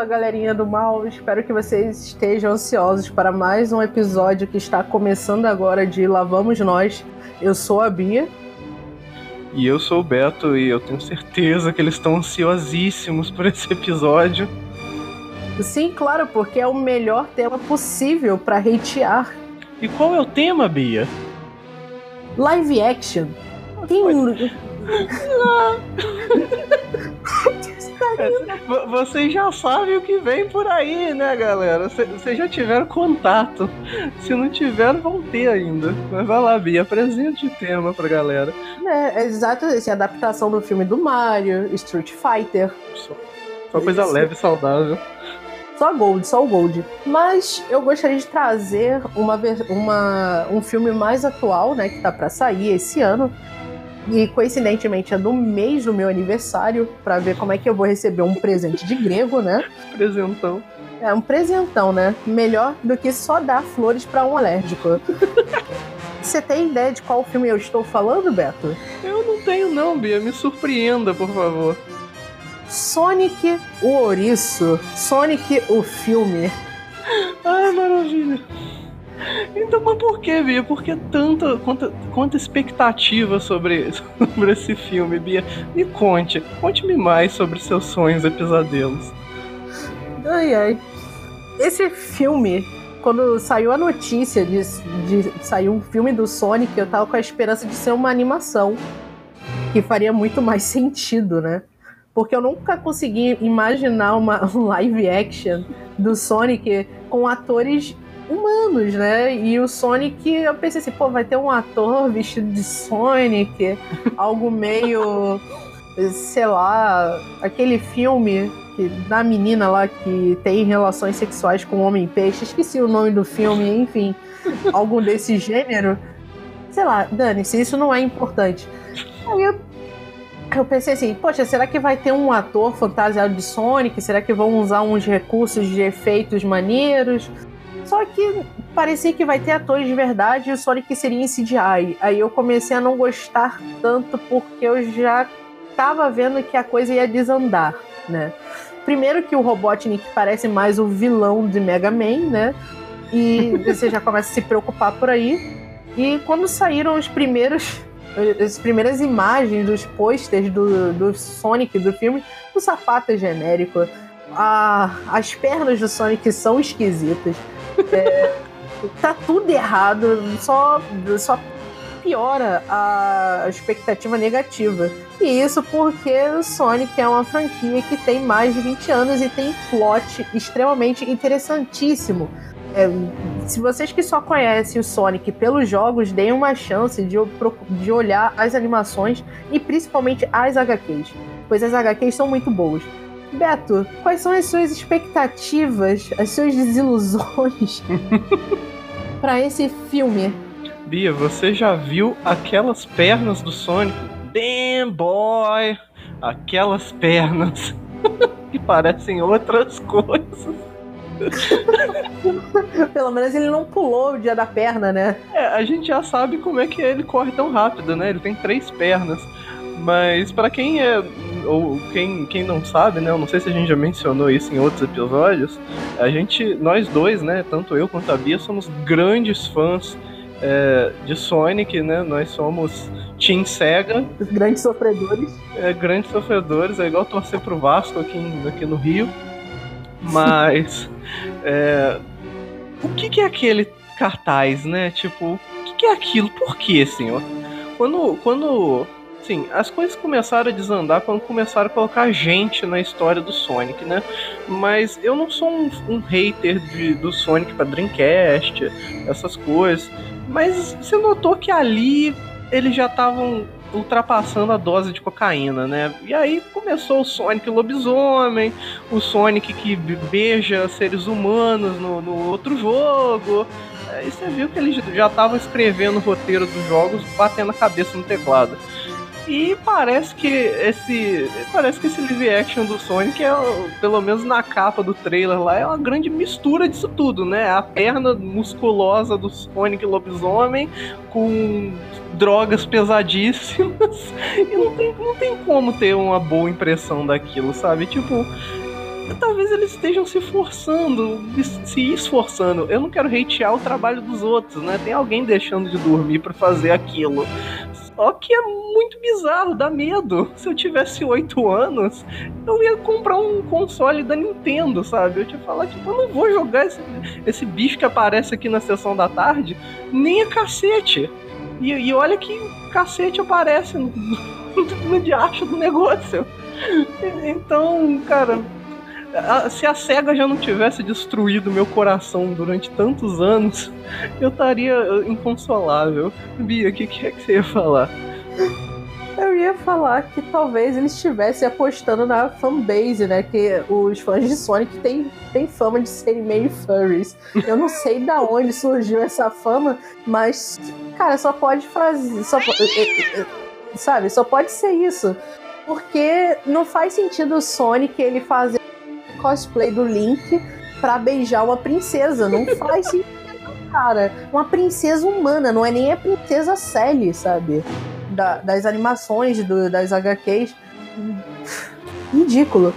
Fala, galerinha do mal. Espero que vocês estejam ansiosos para mais um episódio que está começando agora de Lá Vamos Nós. Eu sou a Bia. E eu sou o Beto e eu tenho certeza que eles estão ansiosíssimos por esse episódio. Sim, claro, porque é o melhor tema possível para hatear. E qual é o tema, Bia? Live action. Tem Vocês já sabem o que vem por aí, né, galera? Vocês já tiveram contato. Se não tiveram, vão ter ainda. Mas vai lá, Bia, apresente o tema pra galera. É, exato, essa adaptação do filme do Mario, Street Fighter. Só, só coisa Isso. leve e saudável. Só Gold, só o Gold. Mas eu gostaria de trazer uma, uma, um filme mais atual, né, que tá para sair esse ano, e coincidentemente é no mês do meu aniversário, para ver como é que eu vou receber um presente de grego, né? Presentão. É, um presentão, né? Melhor do que só dar flores para um alérgico. Você tem ideia de qual filme eu estou falando, Beto? Eu não tenho não, Bia. Me surpreenda, por favor. Sonic o Ouriço. Sonic o filme. Ai, maravilha. Então, mas por que, Bia? Por que tanta, quanta, quanta expectativa sobre, sobre esse filme, Bia? Me conte, conte-me mais sobre seus sonhos e pesadelos. Ai, ai. Esse filme, quando saiu a notícia de, de sair um filme do Sonic, eu tava com a esperança de ser uma animação. Que faria muito mais sentido, né? Porque eu nunca consegui imaginar uma, um live action do Sonic com atores humanos, né? E o Sonic, eu pensei assim, pô, vai ter um ator vestido de Sonic, algo meio, sei lá, aquele filme que, da menina lá que tem relações sexuais com o Homem-Peixe, esqueci o nome do filme, enfim, algo desse gênero. Sei lá, dane-se, isso não é importante. Aí eu, eu pensei assim, poxa, será que vai ter um ator fantasiado de Sonic? Será que vão usar uns recursos de efeitos maneiros? Só que parecia que vai ter atores de verdade e o Sonic seria em CGI. Aí eu comecei a não gostar tanto porque eu já tava vendo que a coisa ia desandar, né? Primeiro que o Robotnik parece mais o vilão de Mega Man, né? E você já começa a se preocupar por aí. E quando saíram os primeiros as primeiras imagens dos posters do, do Sonic do filme, o sapato é genérico. A, as pernas do Sonic são esquisitas. É, tá tudo errado, só, só piora a expectativa negativa. E isso porque o Sonic é uma franquia que tem mais de 20 anos e tem plot extremamente interessantíssimo. É, se vocês que só conhecem o Sonic pelos jogos, deem uma chance de, de olhar as animações e principalmente as HQs, pois as HQs são muito boas. Beto, quais são as suas expectativas, as suas desilusões para esse filme? Bia, você já viu aquelas pernas do Sonic? Damn boy! Aquelas pernas que parecem outras coisas. Pelo menos ele não pulou o dia da perna, né? É, a gente já sabe como é que ele corre tão rápido, né? Ele tem três pernas. Mas para quem é ou quem, quem não sabe, né? Eu não sei se a gente já mencionou isso em outros episódios. A gente, nós dois, né? Tanto eu quanto a Bia, somos grandes fãs é, de Sonic, né? Nós somos Team Sega. Os grandes sofredores. É, grandes sofredores, é igual torcer pro Vasco aqui, aqui no Rio. Mas. é, o que, que é aquele cartaz, né? Tipo, o que, que é aquilo? Por quê, senhor? Quando, quando assim, as coisas começaram a desandar quando começaram a colocar gente na história do Sonic, né? Mas eu não sou um, um hater de, do Sonic pra Dreamcast, essas coisas. Mas você notou que ali eles já estavam ultrapassando a dose de cocaína, né? E aí começou o Sonic lobisomem, o Sonic que beija seres humanos no, no outro jogo. E você viu que eles já estavam escrevendo o roteiro dos jogos, batendo a cabeça no teclado. E parece que esse. Parece que esse live action do Sonic é, pelo menos na capa do trailer lá, é uma grande mistura disso tudo, né? A perna musculosa do Sonic lobisomem com drogas pesadíssimas. E não tem, não tem como ter uma boa impressão daquilo, sabe? Tipo. talvez eles estejam se forçando, se esforçando. Eu não quero hatear o trabalho dos outros, né? Tem alguém deixando de dormir para fazer aquilo. Só que é muito bizarro, dá medo. Se eu tivesse oito anos, eu ia comprar um console da Nintendo, sabe? Eu ia falar, tipo, eu não vou jogar esse, esse bicho que aparece aqui na sessão da tarde, nem a cacete. E, e olha que cacete aparece no, no diacho do negócio. Então, cara, se a SEGA já não tivesse destruído meu coração durante tantos anos, eu estaria inconsolável. Bia, o que, que é que você ia falar? Eu ia falar que talvez eles estivessem apostando na fanbase, né? Que os fãs de Sonic têm, têm fama de serem meio furries. Eu não sei da onde surgiu essa fama, mas, cara, só pode fazer. Só, sabe, só pode ser isso. Porque não faz sentido o Sonic ele fazer cosplay do Link pra beijar uma princesa. Não faz sentido, cara. Uma princesa humana, não é nem a princesa Sally, sabe? Da, das animações, do, das HQs. Ridículo.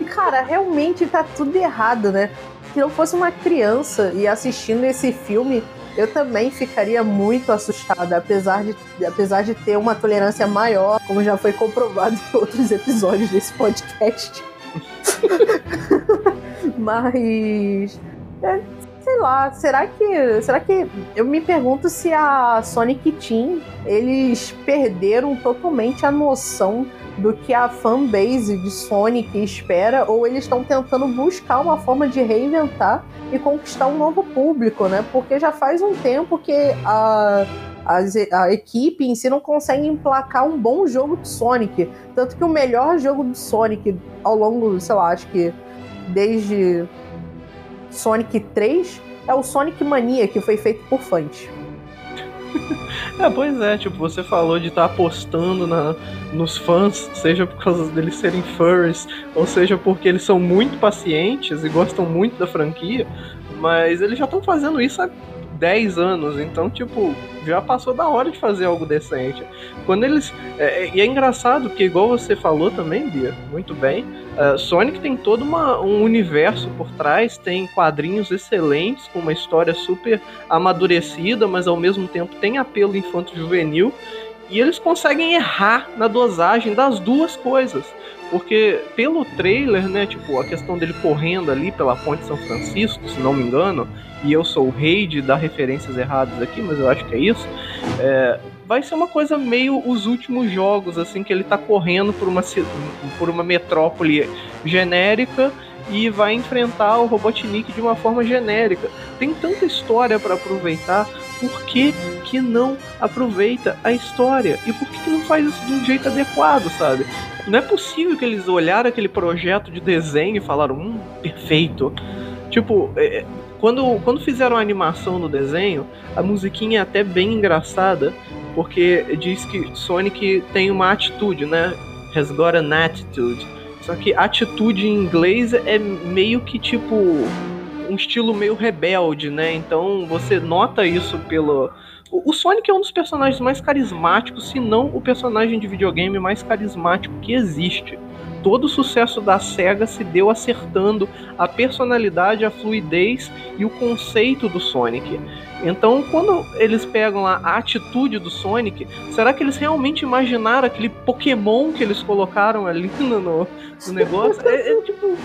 E, cara, realmente tá tudo errado, né? Se eu fosse uma criança e assistindo esse filme, eu também ficaria muito assustada, apesar de, apesar de ter uma tolerância maior, como já foi comprovado em outros episódios desse podcast. Mas. É, sei lá, será que. Será que. Eu me pergunto se a Sonic Team eles perderam totalmente a noção do que a fanbase de Sonic espera, ou eles estão tentando buscar uma forma de reinventar e conquistar um novo público, né? Porque já faz um tempo que a, a, a, equipe em si não consegue emplacar um bom jogo de Sonic. Tanto que o melhor jogo de Sonic ao longo, sei lá, acho que desde Sonic 3 é o Sonic Mania, que foi feito por fãs. É, pois é, tipo, você falou de estar tá apostando na, nos fãs, seja por causa deles serem furries, ou seja porque eles são muito pacientes e gostam muito da franquia, mas eles já estão fazendo isso há 10 anos, então, tipo, já passou da hora de fazer algo decente. Quando eles. É, é, e é engraçado, porque, igual você falou também, Bia, muito bem, uh, Sonic tem todo uma, um universo por trás, tem quadrinhos excelentes, com uma história super amadurecida, mas ao mesmo tempo tem apelo infanto-juvenil. E eles conseguem errar na dosagem das duas coisas. Porque pelo trailer, né, tipo, a questão dele correndo ali pela ponte São Francisco, se não me engano, e eu sou o rei de dar referências erradas aqui, mas eu acho que é isso. É, vai ser uma coisa meio os últimos jogos, assim, que ele tá correndo por uma, por uma metrópole genérica e vai enfrentar o Robotnik de uma forma genérica. Tem tanta história para aproveitar, por que, que não aproveita a história? E por que, que não faz isso de um jeito adequado, sabe? Não é possível que eles olharam aquele projeto de desenho e falaram, hum, perfeito. Tipo, é, é, quando, quando fizeram a animação do desenho, a musiquinha é até bem engraçada, porque diz que Sonic tem uma atitude, né? Has got an attitude. Só que atitude em inglês é meio que tipo um estilo meio rebelde, né? Então você nota isso pelo o Sonic é um dos personagens mais carismáticos, se não o personagem de videogame mais carismático que existe. Todo o sucesso da SEGA se deu acertando a personalidade, a fluidez e o conceito do Sonic. Então, quando eles pegam a atitude do Sonic, será que eles realmente imaginaram aquele Pokémon que eles colocaram ali no, no negócio? É, é, tipo,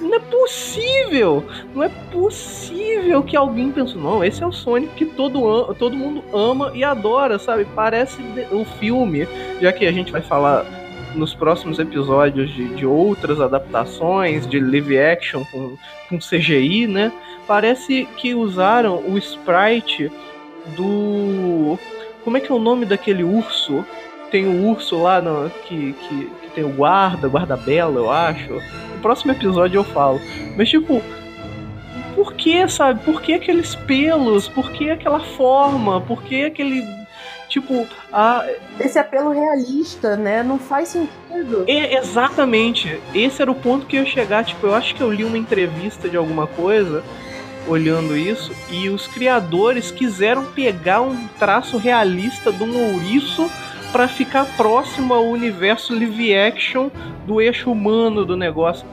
não é possível! Não é possível que alguém pensou, não, esse é o Sonic que todo, todo mundo ama e adora, sabe? Parece o filme, já que a gente vai falar nos próximos episódios de, de outras adaptações, de live action com, com CGI, né? Parece que usaram o sprite do. Como é que é o nome daquele urso? Tem o um urso lá no, que, que, que tem o guarda, guarda-bela, eu acho. No próximo episódio eu falo. Mas tipo, por que, sabe? Por que aqueles pelos? Por que aquela forma? Por que aquele Tipo, a... esse apelo realista, né? Não faz sentido. É, exatamente. Esse era o ponto que eu ia chegar. Tipo, eu acho que eu li uma entrevista de alguma coisa olhando isso e os criadores quiseram pegar um traço realista de um ouriço para ficar próximo ao universo live action do eixo humano do negócio.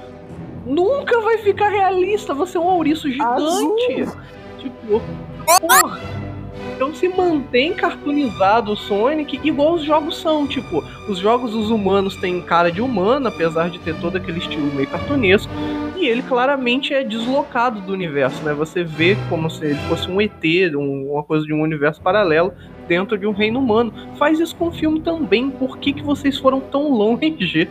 nunca vai ficar realista. Você é um ouriço gigante. Azul. Tipo, porra. Então se mantém cartoonizado o Sonic igual os jogos são. Tipo, os jogos dos humanos têm cara de humano, apesar de ter todo aquele estilo meio cartunesco. E ele claramente é deslocado do universo, né? Você vê como se ele fosse um ET, um, uma coisa de um universo paralelo dentro de um reino humano. Faz isso com o filme também. Por que, que vocês foram tão longe?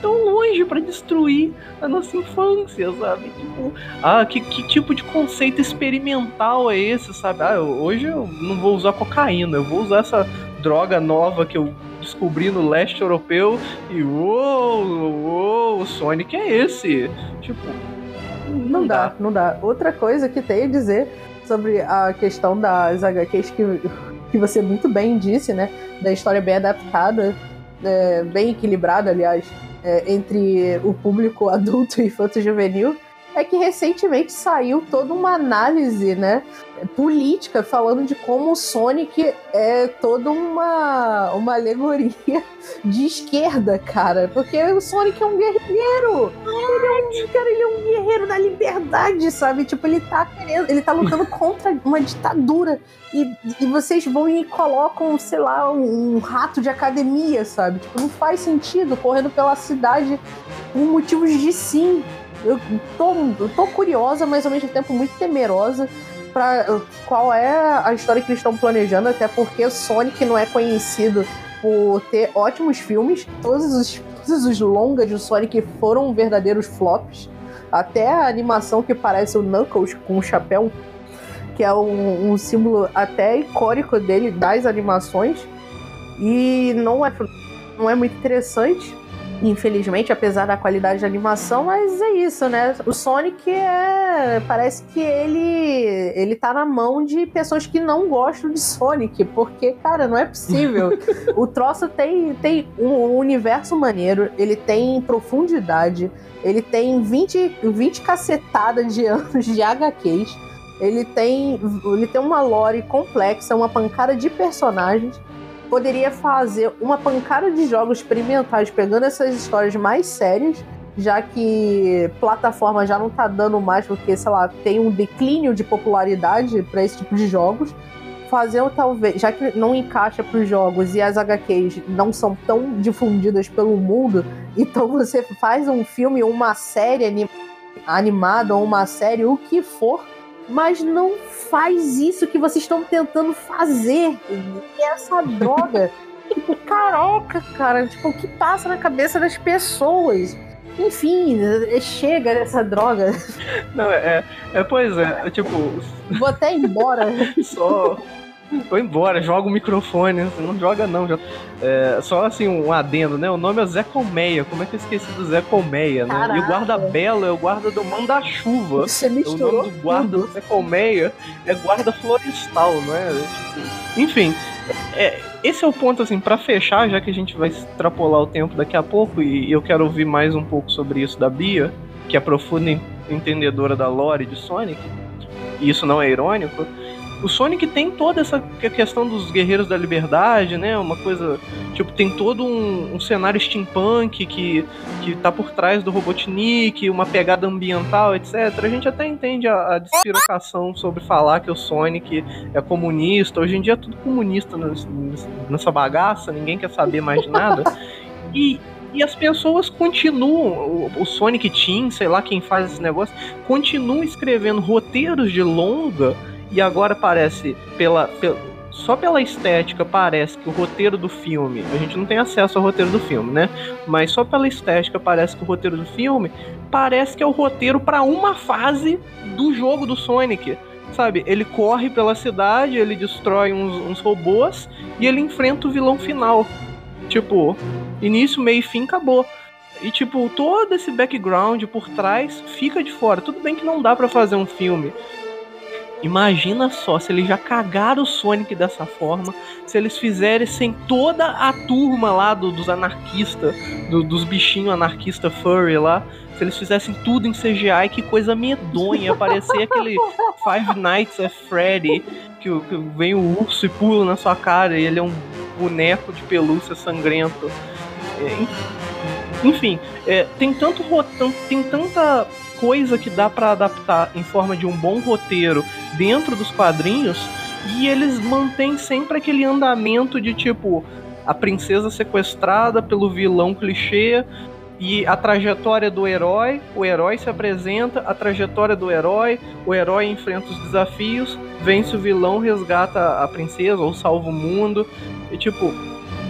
Tão longe para destruir a nossa infância, sabe? Tipo, ah, que, que tipo de conceito experimental é esse, sabe? Ah, hoje eu não vou usar cocaína, eu vou usar essa droga nova que eu descobri no leste europeu e uou, uou, o Sonic é esse. Tipo, não, não dá, dá, não dá. Outra coisa que tem a dizer sobre a questão das HQs que que você muito bem disse, né? Da história bem adaptada, é, bem equilibrada, aliás, é, entre o público adulto e infanto-juvenil é que recentemente saiu toda uma análise, né, política falando de como o Sonic é toda uma, uma alegoria de esquerda, cara, porque o Sonic é um guerreiro. Ele é um, cara, ele é um guerreiro da liberdade, sabe? Tipo, ele tá querendo, ele tá lutando contra uma ditadura e, e vocês vão e colocam, sei lá, um, um rato de academia, sabe? Tipo, não faz sentido correndo pela cidade por motivos de sim eu tô, eu tô curiosa, mas ao mesmo tempo muito temerosa para qual é a história que eles estão planejando, até porque Sonic não é conhecido por ter ótimos filmes. Todos os, todos os longas de Sonic foram verdadeiros flops. Até a animação que parece o Knuckles com o chapéu, que é um, um símbolo até icônico dele, das animações. E não é, não é muito interessante infelizmente, apesar da qualidade de animação, mas é isso, né? O Sonic é. Parece que ele. ele tá na mão de pessoas que não gostam de Sonic, porque, cara, não é possível. o troço tem, tem um universo maneiro, ele tem profundidade, ele tem 20, 20 cacetadas de anos de HQs. Ele tem, ele tem uma lore complexa, uma pancada de personagens poderia fazer uma pancada de jogos experimentais pegando essas histórias mais sérias, já que plataforma já não tá dando mais porque, sei lá, tem um declínio de popularidade para esse tipo de jogos. Fazer talvez, já que não encaixa para os jogos e as HQs não são tão difundidas pelo mundo, então você faz um filme uma série animada ou uma série, o que for, mas não faz isso que vocês estão tentando fazer. E essa droga. tipo, caraca, cara. Tipo, o que passa na cabeça das pessoas? Enfim, chega dessa droga. Não, é, é pois é, é tipo. Vou até embora. Só. Vou embora, joga o microfone. Não joga, não. É, só assim, um adendo, né? O nome é Zé Colmeia. Como é que eu esqueci do Zé Colmeia, né? Caraca. E o guarda-belo é o guarda do manda-chuva. Você misturou O nome do guarda do Zé Colmeia é guarda florestal, não é? Tipo, enfim, é, esse é o ponto, assim, para fechar, já que a gente vai extrapolar o tempo daqui a pouco, e eu quero ouvir mais um pouco sobre isso da Bia, que é profunda entendedora da lore de Sonic, e isso não é irônico o Sonic tem toda essa questão dos guerreiros da liberdade, né? Uma coisa. Tipo, tem todo um, um cenário steampunk que, que tá por trás do Robotnik, uma pegada ambiental, etc. A gente até entende a, a despirocação sobre falar que o Sonic é comunista. Hoje em dia é tudo comunista nessa bagaça, ninguém quer saber mais de nada. E, e as pessoas continuam, o, Sonic Team, sei lá quem faz esse negócio, continua escrevendo roteiros de longa e agora parece, pela, pela, só pela estética, parece que o roteiro do filme. A gente não tem acesso ao roteiro do filme, né? Mas só pela estética, parece que o roteiro do filme parece que é o roteiro para uma fase do jogo do Sonic. Sabe, ele corre pela cidade, ele destrói uns, uns robôs e ele enfrenta o vilão final. Tipo, início, meio e fim, acabou. E, tipo, todo esse background por trás fica de fora. Tudo bem que não dá para fazer um filme Imagina só se eles já cagaram o Sonic dessa forma, se eles fizessem toda a turma lá do, dos anarquistas, do, dos bichinhos anarquista furry lá, se eles fizessem tudo em CGI, que coisa medonha, parecia aquele Five Nights at Freddy, que, que vem o urso e pula na sua cara e ele é um boneco de pelúcia sangrento. É, Enfim, é, tem tanto tem tanta coisa que dá para adaptar em forma de um bom roteiro dentro dos quadrinhos e eles mantêm sempre aquele andamento de tipo a princesa sequestrada pelo vilão clichê e a trajetória do herói, o herói se apresenta, a trajetória do herói, o herói enfrenta os desafios, vence o vilão, resgata a princesa ou salva o mundo. E tipo,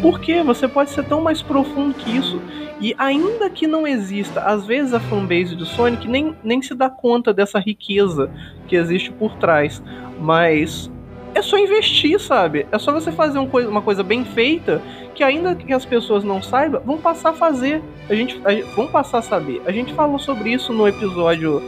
por que? Você pode ser tão mais profundo que isso. E ainda que não exista, às vezes a fanbase do Sonic nem, nem se dá conta dessa riqueza que existe por trás. Mas é só investir, sabe? É só você fazer um coisa, uma coisa bem feita que ainda que as pessoas não saibam, vão passar a fazer. A gente, a, vão passar a saber. A gente falou sobre isso no episódio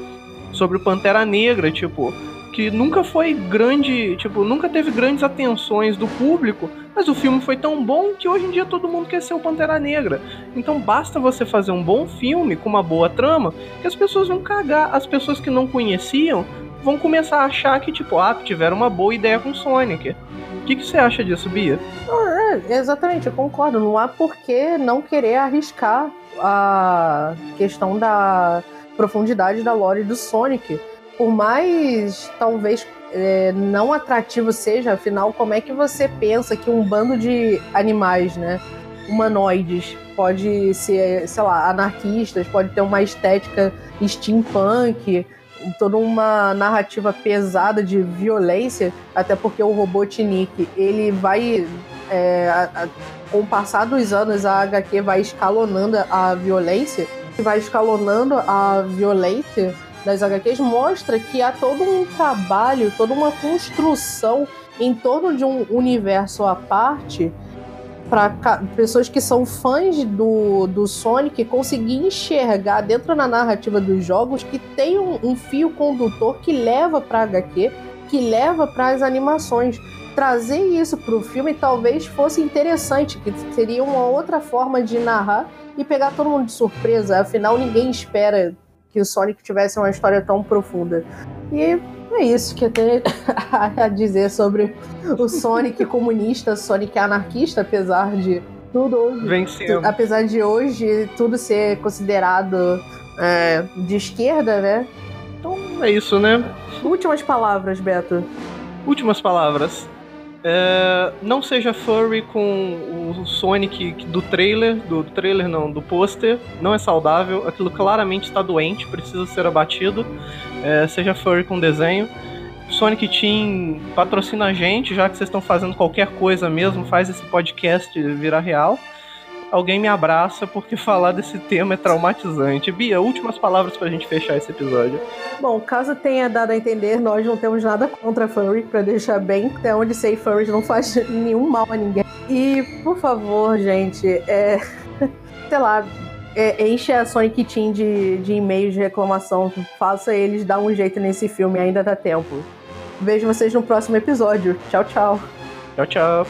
sobre o Pantera Negra, tipo, que nunca foi grande, tipo, nunca teve grandes atenções do público, mas o filme foi tão bom que hoje em dia todo mundo quer ser o Pantera Negra. Então basta você fazer um bom filme com uma boa trama que as pessoas vão cagar. As pessoas que não conheciam vão começar a achar que, tipo, ah, tiveram uma boa ideia com Sonic. O que, que você acha disso, Bia? É, exatamente, eu concordo. Não há por que não querer arriscar a questão da profundidade da lore do Sonic. Por mais, talvez, é, não atrativo seja, afinal, como é que você pensa que um bando de animais, né, humanoides, pode ser, sei lá, anarquistas, pode ter uma estética steampunk, toda uma narrativa pesada de violência, até porque o Robotnik, ele vai é, a, a, com o passar dos anos a HQ vai escalonando a violência, vai escalonando a violência das HQs mostra que há todo um trabalho, toda uma construção em torno de um universo à parte para pessoas que são fãs do, do Sonic conseguir enxergar dentro da narrativa dos jogos que tem um, um fio condutor que leva para HQ, que leva para as animações. Trazer isso para o filme talvez fosse interessante, que seria uma outra forma de narrar e pegar todo mundo de surpresa. Afinal, ninguém espera que o Sonic tivesse uma história tão profunda. E é isso que eu tenho a dizer sobre o Sonic comunista, Sonic anarquista, apesar de tudo hoje. Apesar de hoje tudo ser considerado é, de esquerda, né? Então é isso, né? Últimas palavras, Beto. Últimas palavras. É, não seja furry com o Sonic do trailer, do trailer não, do pôster, não é saudável, aquilo claramente está doente, precisa ser abatido. É, seja furry com desenho. Sonic Team patrocina a gente, já que vocês estão fazendo qualquer coisa mesmo, faz esse podcast virar real alguém me abraça porque falar desse tema é traumatizante. Bia, últimas palavras pra gente fechar esse episódio. Bom, caso tenha dado a entender, nós não temos nada contra furry, pra deixar bem, até onde sei furry não faz nenhum mal a ninguém. E, por favor, gente, é. sei lá, é, enche a Sonic Team de, de e-mails de reclamação. Faça eles dar um jeito nesse filme, ainda dá tempo. Vejo vocês no próximo episódio. Tchau, tchau. Tchau, tchau.